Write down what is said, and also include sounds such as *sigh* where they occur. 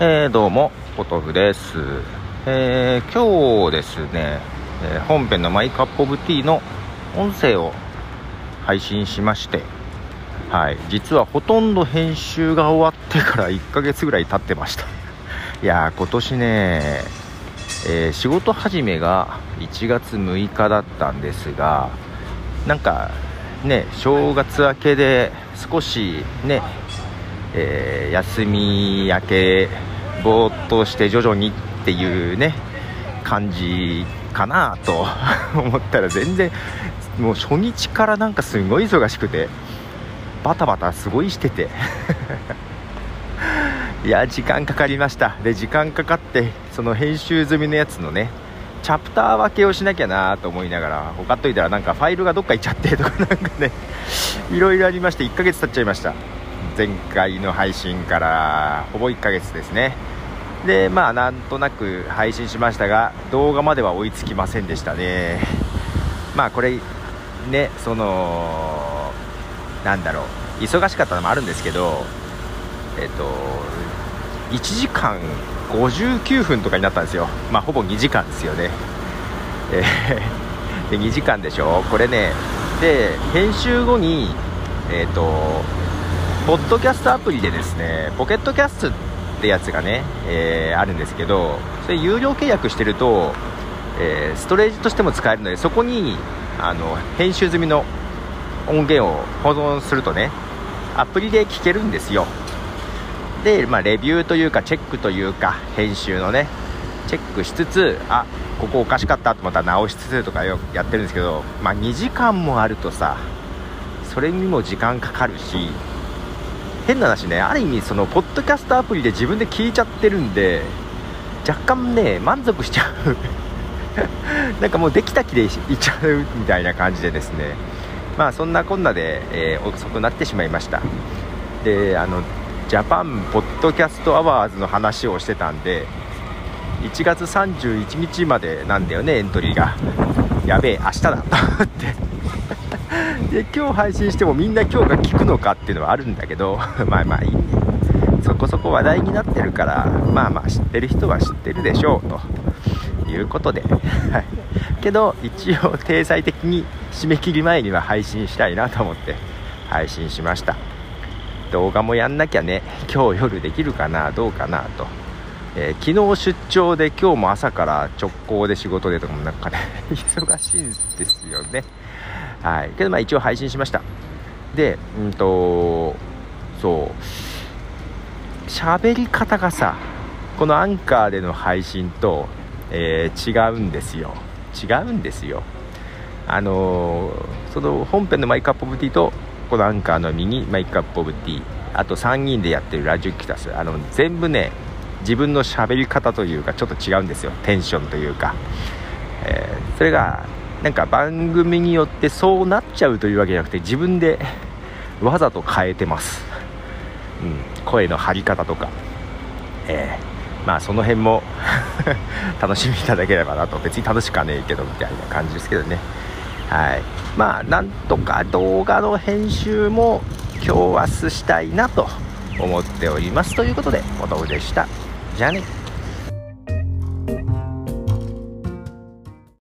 えー、どうも、ポトフです。えー、今日ですね、えー、本編のマイカップオブティーの音声を配信しまして、はい、実はほとんど編集が終わってから1ヶ月ぐらい経ってました。*laughs* いやー、今年ね、えー、仕事始めが1月6日だったんですが、なんかね、正月明けで少しね、えー、休み明けぼーっとして徐々にっていうね感じかなと *laughs* 思ったら全然もう初日からなんかすごい忙しくてバタバタすごいしてて。*laughs* いや時間かかりました。で時間かかってその編集済みのやつのねチャプター分けをしなきゃなと思いながらほかっといたらなんかファイルがどっか行っちゃってとかなんかねいろいろありまして1ヶ月経っちゃいました。前回の配信からほぼ1ヶ月ですね。でまあなんとなく配信しましたが動画までは追いつきませんでしたね。まあこれねそのなんだろう。忙しかったのもあるんですけどえっと1時間59分とかになったんですよ。まあほぼ2時間ですよね。えー、で2時間でしょ。これねで編集後にえっ、とポッドキャストアプリでですねポケットキャストってやつがね、えー、あるんですけどそれ有料契約してると、えー、ストレージとしても使えるのでそこにあの編集済みの音源を保存するとねアプリで聞けるんですよ。で、まあ、レビューというかチェックというか編集のねチェックしつつあここおかしかったと思ったら直しつつとかよやってるんですけど、まあ、2時間もあるとさそれにも時間かかるし変な話ねある意味そのポッドキャストアプリで自分で聞いちゃってるんで若干ね満足しちゃう。*laughs* なんかもうできた気でいっちゃうみたいな感じでですね。まあそんなこんなで、えー、遅くなってしまいました。であのジャパンポッドキャストアワードの話をしてたんで1月31日までなんだよねエントリーが。やべえ明日だと思って。*laughs* で今日配信してもみんな今日が聞くのかっていうのはあるんだけど *laughs* まあまあいいね。そこそこ話題になってるからまあまあ知ってる人は知ってるでしょうと。いうことで。けど一応体裁的に締め切り前には配信したいなと思って配信しました。動画もやんなきゃね。今日夜できるかなどうかなと、えー、昨日出張で今日も朝から直行で仕事でとかもなんかね *laughs* 忙しいんですよね。はい、けどまあ一応配信しました。でうんとそう。喋り方がさこのアンカーでの配信と、えー、違うんですよ。違うんですよ。あのー、その本編の My Cup of Tea とこのアンカーのミニ My Cup of Tea あと3人でやってるラジオキタスあの全部ね自分の喋り方というかちょっと違うんですよ。テンションというか、えー、それがなんか番組によってそうなっちゃうというわけじゃなくて自分でわざと変えてます、うん、声の張り方とか、えー、まあその辺も *laughs* 楽しみいただければなと。別に楽しかねえけどみたいな感じですけどね。はい。まあなんとか動画の編集も今日明日したいなと思っております。ということでお豆でした。家里。